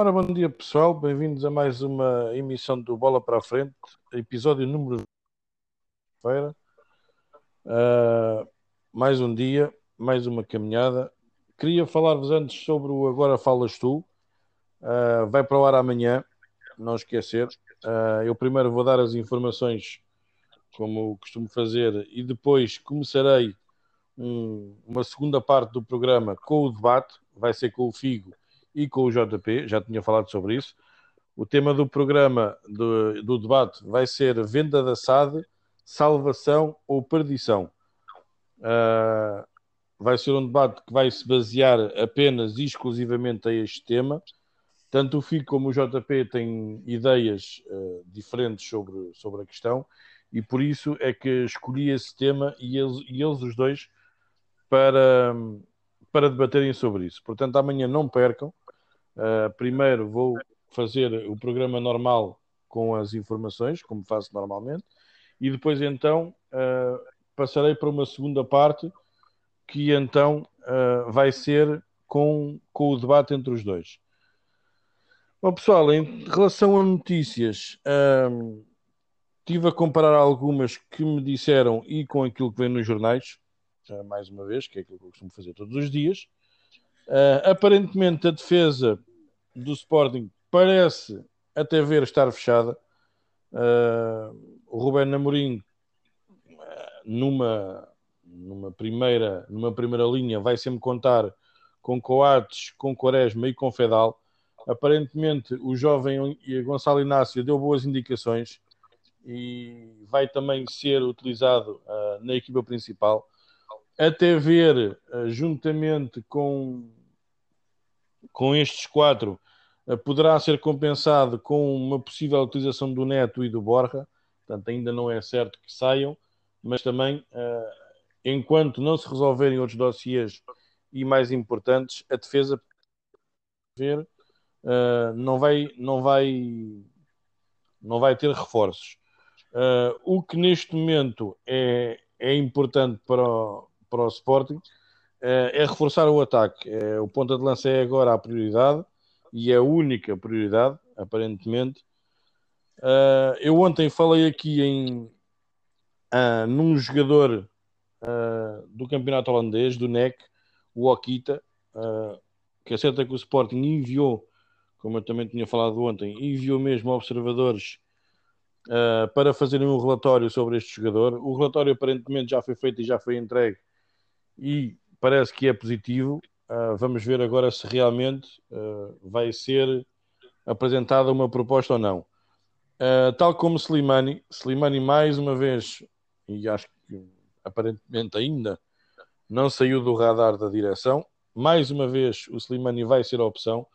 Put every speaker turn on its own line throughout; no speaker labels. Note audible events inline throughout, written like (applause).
Ora, bom dia pessoal, bem-vindos a mais uma emissão do Bola para a Frente, episódio número feira. Uh, mais um dia, mais uma caminhada. Queria falar-vos antes sobre o Agora Falas Tu. Uh, vai para o ar amanhã, não esquecer. Uh, eu primeiro vou dar as informações, como costumo fazer, e depois começarei um, uma segunda parte do programa com o debate. Vai ser com o Figo e com o JP, já tinha falado sobre isso. O tema do programa do, do debate vai ser venda da SAD, salvação ou perdição. Uh, vai ser um debate que vai se basear apenas e exclusivamente a este tema. Tanto o FIC como o JP têm ideias uh, diferentes sobre, sobre a questão e por isso é que escolhi esse tema e eles, e eles os dois para, para debaterem sobre isso. Portanto, amanhã não percam. Uh, primeiro vou fazer o programa normal com as informações, como faço normalmente, e depois então uh, passarei para uma segunda parte que então uh, vai ser com, com o debate entre os dois. Bom, pessoal, em relação a notícias, um, tive a comparar algumas que me disseram e com aquilo que vem nos jornais, mais uma vez, que é aquilo que eu costumo fazer todos os dias. Uh, aparentemente, a defesa do Sporting parece até ver estar fechada. Uh, o Rubén Namorim, numa, numa, primeira, numa primeira linha, vai sempre contar com Coates, com Quaresma e com Fedal. Aparentemente, o jovem Gonçalo Inácio deu boas indicações e vai também ser utilizado uh, na equipa principal. Até ver, uh, juntamente com, com estes quatro, uh, poderá ser compensado com uma possível utilização do Neto e do Borja portanto ainda não é certo que saiam, mas também, uh, enquanto não se resolverem outros dossiês e mais importantes, a defesa ver, não, vai, não, vai, não vai ter reforços. O que neste momento é, é importante para o, para o Sporting é reforçar o ataque. É, o ponta de lança é agora a prioridade e é a única prioridade, aparentemente, Uh, eu ontem falei aqui em uh, num jogador uh, do campeonato holandês, do NEC, o Okita, que certo é que o Sporting enviou, como eu também tinha falado ontem, enviou mesmo observadores para fazerem um relatório sobre este jogador. O relatório aparentemente já foi feito e já foi entregue e parece que é positivo. vamos ver agora se realmente vai ser apresentada uma proposta ou não. Uh, tal como Slimani, Slimani mais uma vez, e acho que aparentemente ainda não saiu do radar da direção, mais uma vez o Slimani vai ser a opção.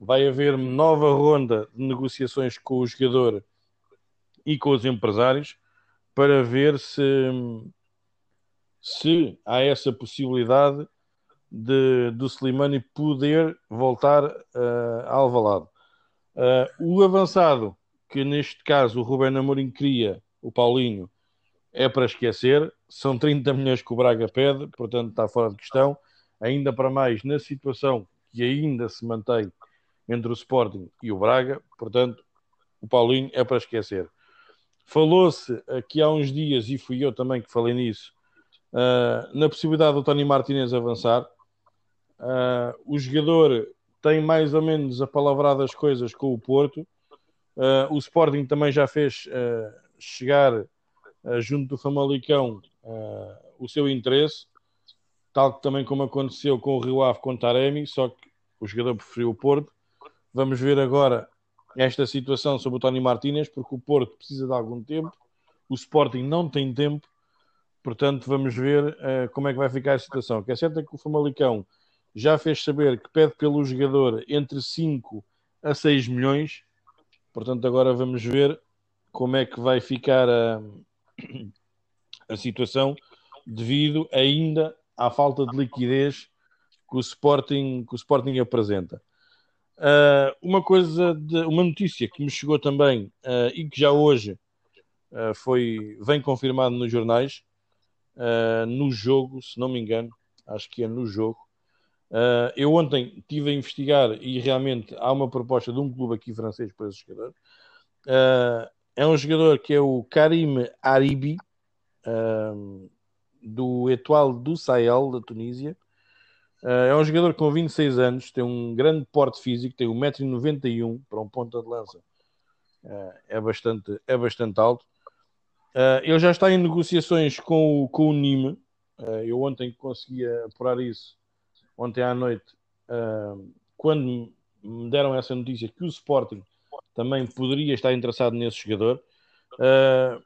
Vai haver nova ronda de negociações com o jogador e com os empresários para ver se, se há essa possibilidade de, do Slimani poder voltar uh, a Alvalade. Uh, o avançado que neste caso o Ruben Amorim cria, o Paulinho, é para esquecer. São 30 milhões que o Braga pede, portanto está fora de questão. Ainda para mais na situação que ainda se mantém entre o Sporting e o Braga, portanto o Paulinho é para esquecer. Falou-se aqui há uns dias, e fui eu também que falei nisso, uh, na possibilidade do Tony Martinez avançar. Uh, o jogador tem mais ou menos apalavrado as coisas com o Porto Uh, o Sporting também já fez chegar junto do Famalicão o seu interesse, tal também como aconteceu com o Rio Ave com o Taremi, só que o jogador preferiu o Porto. Vamos ver agora esta situação sobre o Tony Martínez, porque o Porto precisa de algum tempo, o Sporting não tem tempo, portanto vamos ver como é que vai ficar a situação. O que é certo é que o Famalicão já fez saber que pede pelo jogador entre 5 a 6 milhões, Portanto, agora vamos ver como é que vai ficar a, (clears throat) a situação devido ainda à falta de liquidez que o Sporting, que o Sporting apresenta. Uh, uma coisa, de, uma notícia que me chegou também uh, e que já hoje uh, foi, vem confirmado nos jornais, no jogo, se não me engano, acho que é no jogo, Uh, eu ontem estive a investigar e realmente há uma proposta de um clube aqui francês para esse jogador. Uh, é um jogador que é o Karim Aribi, uh, do Etoile do Sahel, da Tunísia. é um jogador com 26 anos, tem um grande porte físico, tem 1,91m para um ponta de lança. é, bastante, é bastante alto. Ele já está em negociações com o, com o Nîmes. eu ontem conseguia apurar isso ontem à noite, uh, quando me deram essa notícia que o Sporting também poderia estar interessado nesse jogador. Uh,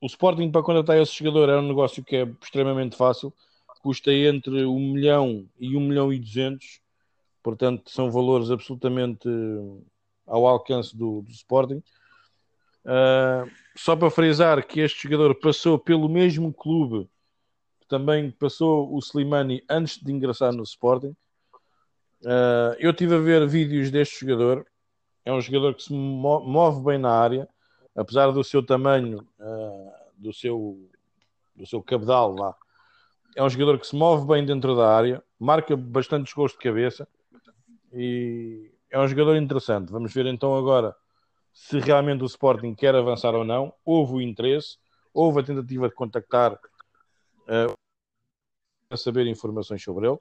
o Sporting para contratar esse jogador é um negócio que é extremamente fácil, custa entre 1 milhão e 1 milhão e 200, portanto são valores absolutamente ao alcance do, do Sporting. Uh, só para frisar que este jogador passou pelo mesmo clube também passou o Slimani antes de ingressar no Sporting. Uh, eu tive a ver vídeos deste jogador. É um jogador que se move bem na área, apesar do seu tamanho, uh, do seu do seu cabedal lá. É um jogador que se move bem dentro da área, marca bastante gols de cabeça e é um jogador interessante. Vamos ver então agora se realmente o Sporting quer avançar ou não. Houve o interesse, houve a tentativa de contactar uh, a saber informações sobre ele.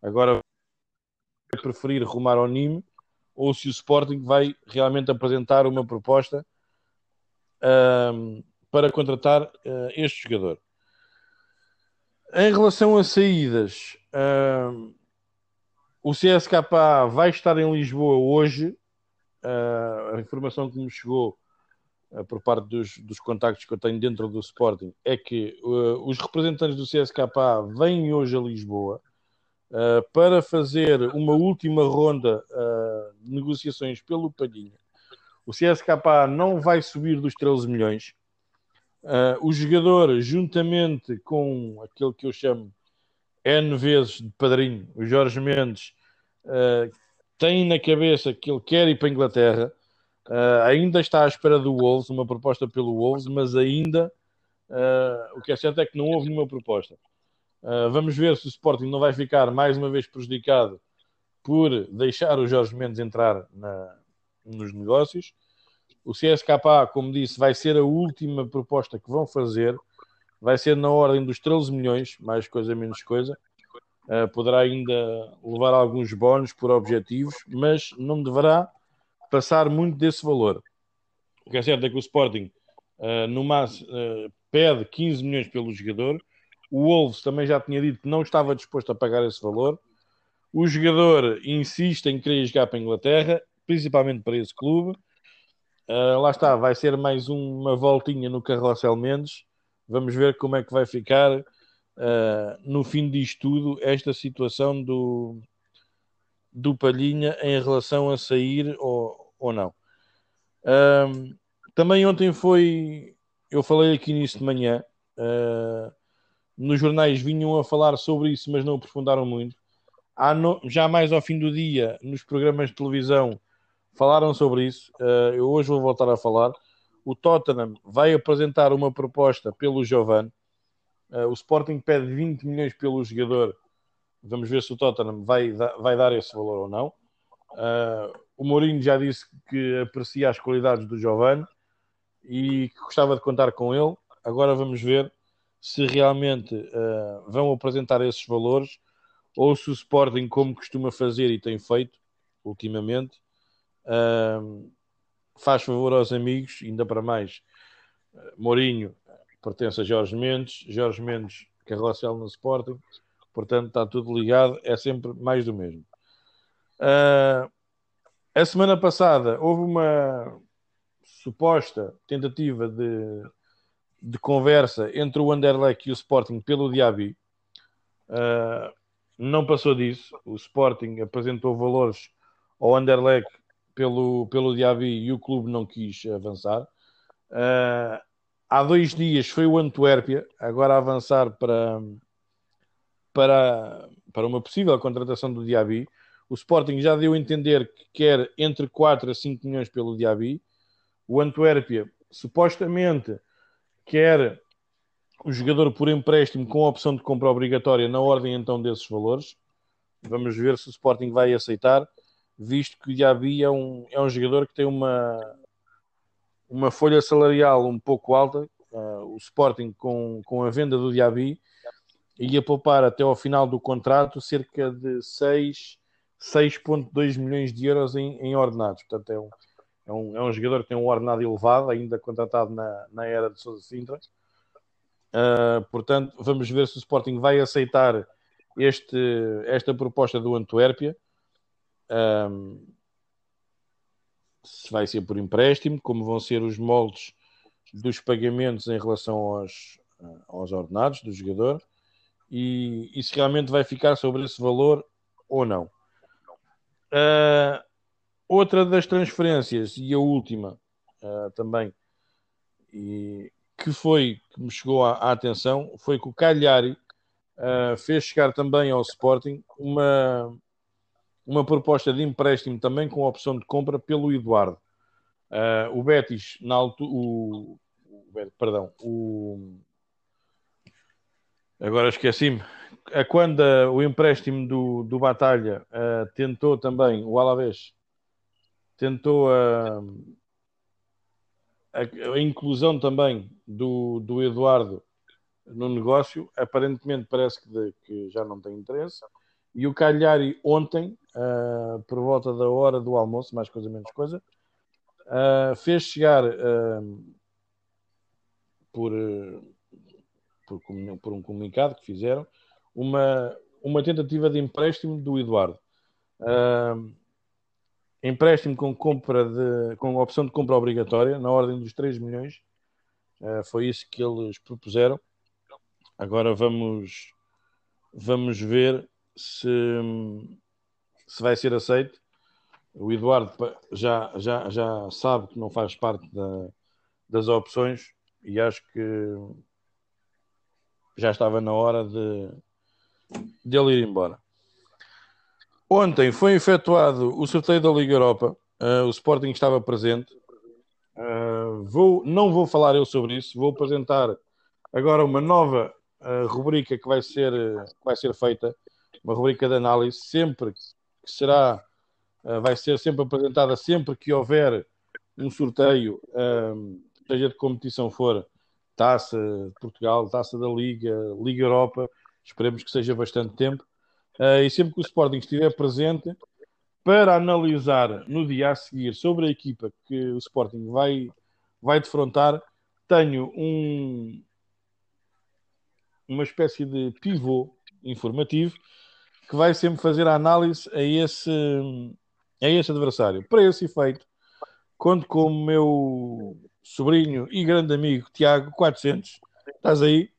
Agora vai preferir rumar ao Nîmes ou se o Sporting vai realmente apresentar uma proposta para contratar uh, este jogador. Em relação a saídas, o CSKA vai estar em Lisboa hoje. Uh, a informação que me chegou uh, por parte dos, dos contactos que eu tenho dentro do Sporting é que uh, os representantes do CSKA vêm hoje a Lisboa uh, para fazer uma última ronda de negociações pelo Palhinha. O CSKA não vai subir dos 13 milhões. o jogador, juntamente com aquele que eu chamo N vezes de padrinho, o Jorge Mendes, tem na cabeça que ele quer ir para a Inglaterra Uh, ainda está à espera do Wolves, uma proposta pelo Wolves, mas ainda uh, o que é certo é que não houve nenhuma proposta. Uh, vamos ver se o Sporting não vai ficar mais uma vez prejudicado por deixar o Jorge Mendes entrar na, nos negócios. O CSKA, como disse, vai ser a última proposta que vão fazer. Vai ser na ordem dos 13 milhões, mais coisa menos coisa. Poderá ainda levar alguns bónus por objetivos, mas não deverá passar muito desse valor. O que é certo é que o Sporting uh, no mas, uh, pede 15 milhões pelo jogador. O Wolves também já tinha dito que não estava disposto a pagar esse valor. O jogador insiste em querer jogar para a Inglaterra, principalmente para esse clube. Uh, lá está, vai ser mais uma voltinha no Carrossel Mendes. Vamos ver como é que vai ficar uh, no fim disto tudo esta situação do, do Palhinha em relação a sair ou, ou não. Um, também ontem foi, eu falei aqui nisso de manhã, uh, nos jornais vinham a falar sobre isso, mas não aprofundaram muito. No, já mais ao fim do dia, nos programas de televisão, falaram sobre isso. Uh, eu hoje vou voltar a falar. O Tottenham vai apresentar uma proposta pelo Giovanni. Uh, o Sporting pede 20 milhões pelo jogador Vamos ver se o Tottenham vai, vai dar esse valor ou não. Uh, o Mourinho já disse que aprecia as qualidades do Giovanni e que gostava de contar com ele. Agora vamos ver se realmente uh, vão apresentar esses valores ou se o Sporting, como costuma fazer e tem feito ultimamente, uh, faz favor aos amigos, ainda para mais. Mourinho pertence a Jorge Mendes, Jorge Mendes carrossel no Sporting, Portanto, está tudo ligado, é sempre mais do mesmo. Uh, a semana passada houve uma suposta tentativa de, de conversa entre o Anderlecht e o Sporting pelo Diaby. Uh, não passou disso. O Sporting apresentou valores ao Anderlecht pelo, pelo Diaby e o clube não quis avançar. Uh, há dois dias foi o Antuérpia, agora a avançar para, para, para uma possível contratação do Diaby. O Sporting já deu a entender que quer entre 4 a 5 milhões pelo Diaby. O Antuérpia supostamente quer o jogador por empréstimo com a opção de compra obrigatória na ordem então desses valores. Vamos ver se o Sporting vai aceitar, visto que o Diaby é um, é um jogador que tem uma, uma folha salarial um pouco alta. Uh, o Sporting, com, com a venda do Diaby, ia poupar até ao final do contrato cerca de 6,2 milhões de euros em, em ordenados. Portanto, é um, é, um, é um jogador que tem um ordenado elevado, ainda contratado na, na era de Sousa Sintra. Uh, portanto, vamos ver se o Sporting vai aceitar este, esta proposta do Antuérpia. Um, se vai ser por empréstimo, como vão ser os moldes dos pagamentos em relação aos, aos ordenados do jogador e, e se realmente vai ficar sobre esse valor ou não. Uh, outra das transferências, e a última uh, também, e que foi que me chegou à, à atenção, foi que o Cagliari uh, fez chegar também ao Sporting uma, uma proposta de empréstimo também com opção de compra pelo Eduardo. o Betis, na altura, o, o, perdão, o Agora esqueci-me. Quando o empréstimo do, do Batalha uh, tentou também, o Alavés, tentou a, a, a, inclusão também do, do Eduardo no negócio, aparentemente parece que, de, que já não tem interesse. E o Cagliari ontem, uh, por volta da hora do almoço, mais coisa menos coisa, uh, fez chegar por por, por um comunicado que fizeram, uma, uma tentativa de empréstimo do Eduardo. Uh, empréstimo com compra de, com opção de compra obrigatória na ordem dos 3 milhões. Uh, foi isso que eles propuseram. Agora vamos vamos ver se, se vai ser aceito. O Eduardo já, já, já sabe que não faz parte da, das opções e acho que já estava na hora de, de ele ir embora. Ontem foi efetuado o sorteio da Liga Europa. Uh, o Sporting estava presente. Uh, vou, não vou falar eu sobre isso. Vou apresentar agora uma nova uh, rubrica que vai ser, que vai ser feita, uma rubrica de análise, sempre que será, vai ser sempre apresentada sempre que houver um sorteio, seja de competição for, Taça de Portugal, Taça da Liga, Liga Europa, esperemos que seja bastante tempo. Uh, e sempre que o Sporting estiver presente, para analisar no dia a seguir sobre a equipa que o Sporting vai, vai defrontar, tenho um, uma espécie de pivô informativo que vai sempre fazer a análise a esse, a esse adversário. Para esse efeito, conto com o meu sobrinho e grande amigo Tiago 400. Estás aí?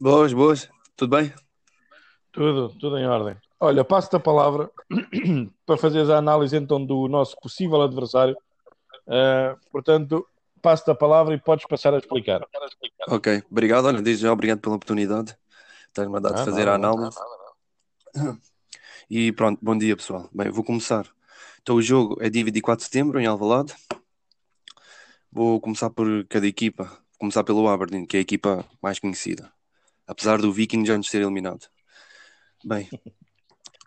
Boas, boas. Tudo bem?
Tudo, tudo em ordem. Olha, passo-te a palavra (clears throat) para fazeres a análise então do nosso possível adversário. Uh, portanto, passo-te a palavra e podes passar a explicar.
Ok, obrigado. Olha, desde já obrigado pela oportunidade. Estás-me a dar de fazer não, a análise. Não, não, e pronto, bom dia pessoal. Bem, vou começar. Então o jogo é dia 24 de setembro em Alvalade. Vou começar por cada equipa. Vou começar pelo Aberdeen, que é a equipa mais conhecida. Apesar do Viking já nos ter eliminado. Bem,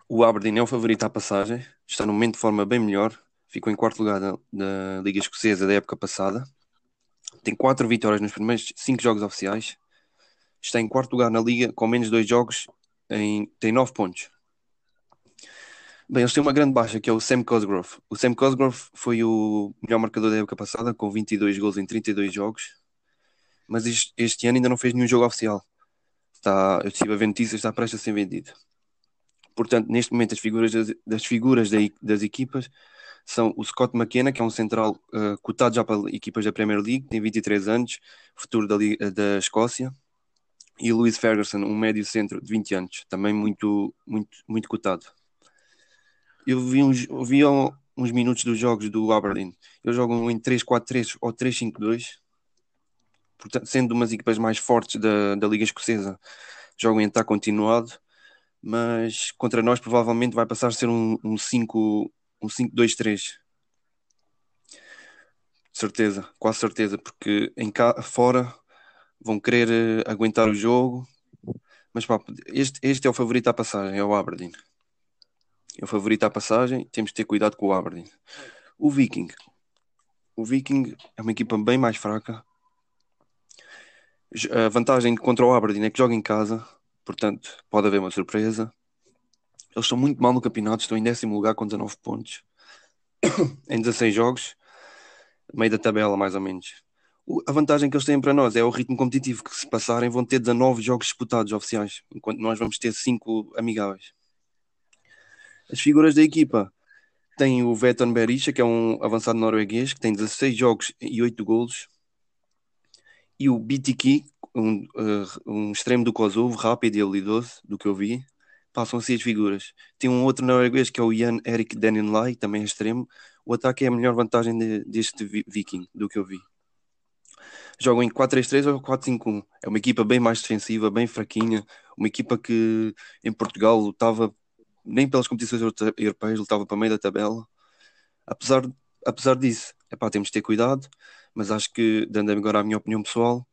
o Aberdeen é o favorito à passagem. Está num momento de forma bem melhor. Ficou em quarto lugar da, da Liga Escocesa da época passada. Tem quatro vitórias nos primeiros cinco jogos oficiais. Está em quarto lugar na Liga com menos dois jogos. Em, tem nove pontos. Bem, eles têm uma grande baixa que é o Sam Cosgrove. O Sam Cosgrove foi o melhor marcador da época passada, com 22 gols em 32 jogos, mas este, este ano ainda não fez nenhum jogo oficial. Está, eu estive a ver notícias, está prestes a ser vendido. Portanto, neste momento, as figuras das, das figuras da, das equipas são o Scott McKenna, que é um central uh, cotado já para equipas da Premier League, tem 23 anos, futuro da, da Escócia, e o Louis Ferguson, um médio centro de 20 anos, também muito, muito, muito cotado eu vi uns, vi uns minutos dos jogos do Aberdeen. Eles jogam em 3-4-3 ou 3-5-2, portanto, sendo umas equipas mais fortes da, da Liga Escocesa, jogam em ataque continuado, mas contra nós provavelmente vai passar a ser um, um 5 um 5-2-3. Certeza, quase certeza, porque em cá fora vão querer uh, aguentar o jogo, mas pá, este, este é o favorito à passagem, é o Aberdeen. é o favorito à passagem. Temos de ter cuidado com o Aberdeen. O Viking. O Viking é uma equipa bem mais fraca. A vantagem contra o Aberdeen é que joga em casa, portanto, pode haver uma surpresa. Eles estão muito mal no campeonato, estão em décimo lugar com 19 pontos (coughs) em 16 jogos, meio da tabela, mais ou menos. A vantagem que eles têm para nós é o ritmo competitivo, que se passarem vão ter 19 jogos disputados oficiais, enquanto nós vamos ter 5 amigáveis. As figuras da equipa têm o Veton Berisha, que é um avançado norueguês, que tem 16 jogos e 8 golos. E o BTK, um, uh, um extremo do Kosovo, rápido e habilidoso, do que eu vi. Passam assim as figuras. Tem um outro norueguês que é o Jan Erik Denenlai, também é extremo. O ataque é a melhor vantagem de, deste viking, do que eu vi jogam em 4-3-3 ou 4-5-1. É uma equipa bem mais defensiva, bem fraquinha, uma equipa que em Portugal lutava nem pelas competições europeias, lutava para meio da tabela. Apesar, apesar disso, epá, temos de ter cuidado, mas acho que, dando agora a minha opinião pessoal,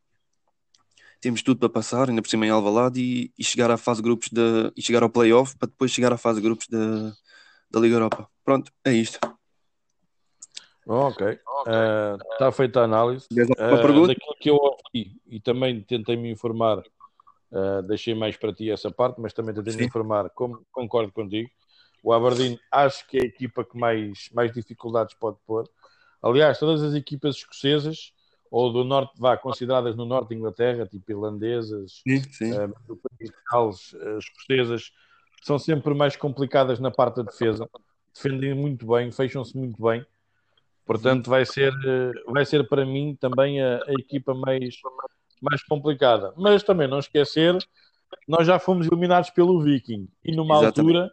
temos tudo para passar, ainda por cima em Alvalade e, e chegar à fase grupos e chegar ao playoff para depois chegar à fase grupos da, da Liga Europa. Pronto, é isto.
Ok. Está uh, feita a análise. Uh, daquilo que eu ouvi e também tentei me informar, uh, deixei mais para ti essa parte, mas também tentei me informar, como concordo contigo. O Aberdeen acho que é a equipa que mais, mais dificuldades pode pôr. Aliás, todas as equipas escocesas ou do norte, vá, consideradas no norte da Inglaterra, tipo irlandesas, sim, sim. Uh, do país de Gales, uh, escocesas, são sempre mais complicadas na parte da defesa. Defendem muito bem, fecham-se muito bem. Portanto, vai ser, vai ser para mim também a, a, equipa mais, mais complicada. Mas também não esquecer, nós já fomos eliminados pelo Viking e numa Exatamente. altura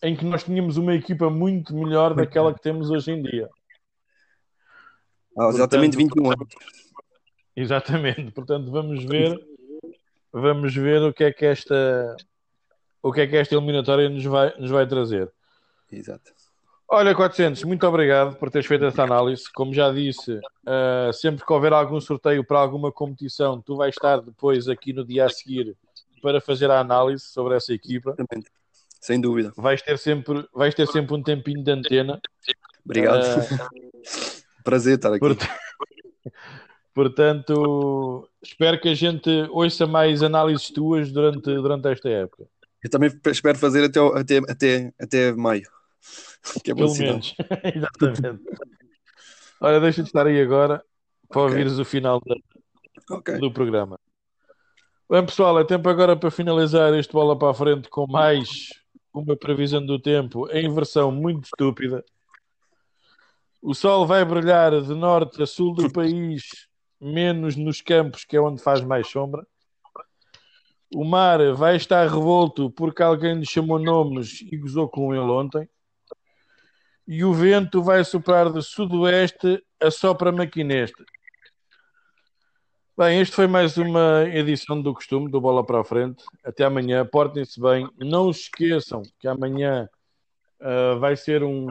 em que nós tínhamos uma equipa muito melhor daquela que temos hoje em dia.
Ah, exatamente Portanto, 21 anos.
Exatamente. Portanto, vamos ver, vamos ver o que é que esta o que é que esta eliminatória nos vai, nos vai trazer.
Exato.
Olha, 400, muito obrigado por teres feito esta análise. Como já disse, uh, sempre que houver algum sorteio para alguma competição, tu vais estar depois aqui no dia a seguir para fazer a análise sobre essa equipa.
Sem dúvida.
Vais ter sempre, vais ter sempre um tempinho de antena.
Obrigado. Uh, (laughs) Prazer estar aqui. Portanto,
portanto, espero que a gente ouça mais análises tuas durante, durante esta época.
Eu também espero fazer até, até, até, até maio. (laughs)
Que é Pelo menos. (laughs) Exatamente. Olha, deixa de estar aí agora para okay. ouvires o final da, okay. do programa. Bem, pessoal, é tempo agora para finalizar este bola para a frente com mais uma previsão do tempo em versão muito estúpida. O sol vai brilhar de norte a sul do país, menos nos campos, que é onde faz mais sombra. O mar vai estar revolto porque alguém lhe chamou nomes e gozou com ele ontem e o vento vai soprar de sudoeste a sopra maquineste. Bem, este foi mais uma edição do costume, do Bola para a Frente. Até amanhã, portem-se bem. Não se esqueçam que amanhã uh, vai ser um,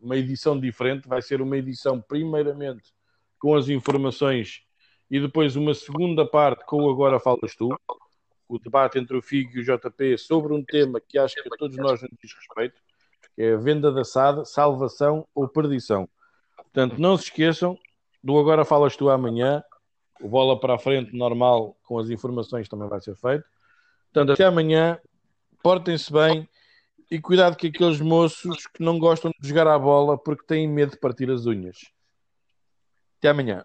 uma edição diferente. Vai ser uma edição, primeiramente, com as informações e depois uma segunda parte com o Agora Falas Tu. O debate entre o FIG e o JP sobre um tema que acho que a todos nós nos diz respeito é venda da SAD, salvação ou perdição. Portanto, não se esqueçam do Agora Falas Tu amanhã, o bola para a frente normal com as informações também vai ser feito. Portanto, até amanhã, portem-se bem e cuidado com aqueles moços que não gostam de jogar a bola porque têm medo de partir as unhas. Até amanhã.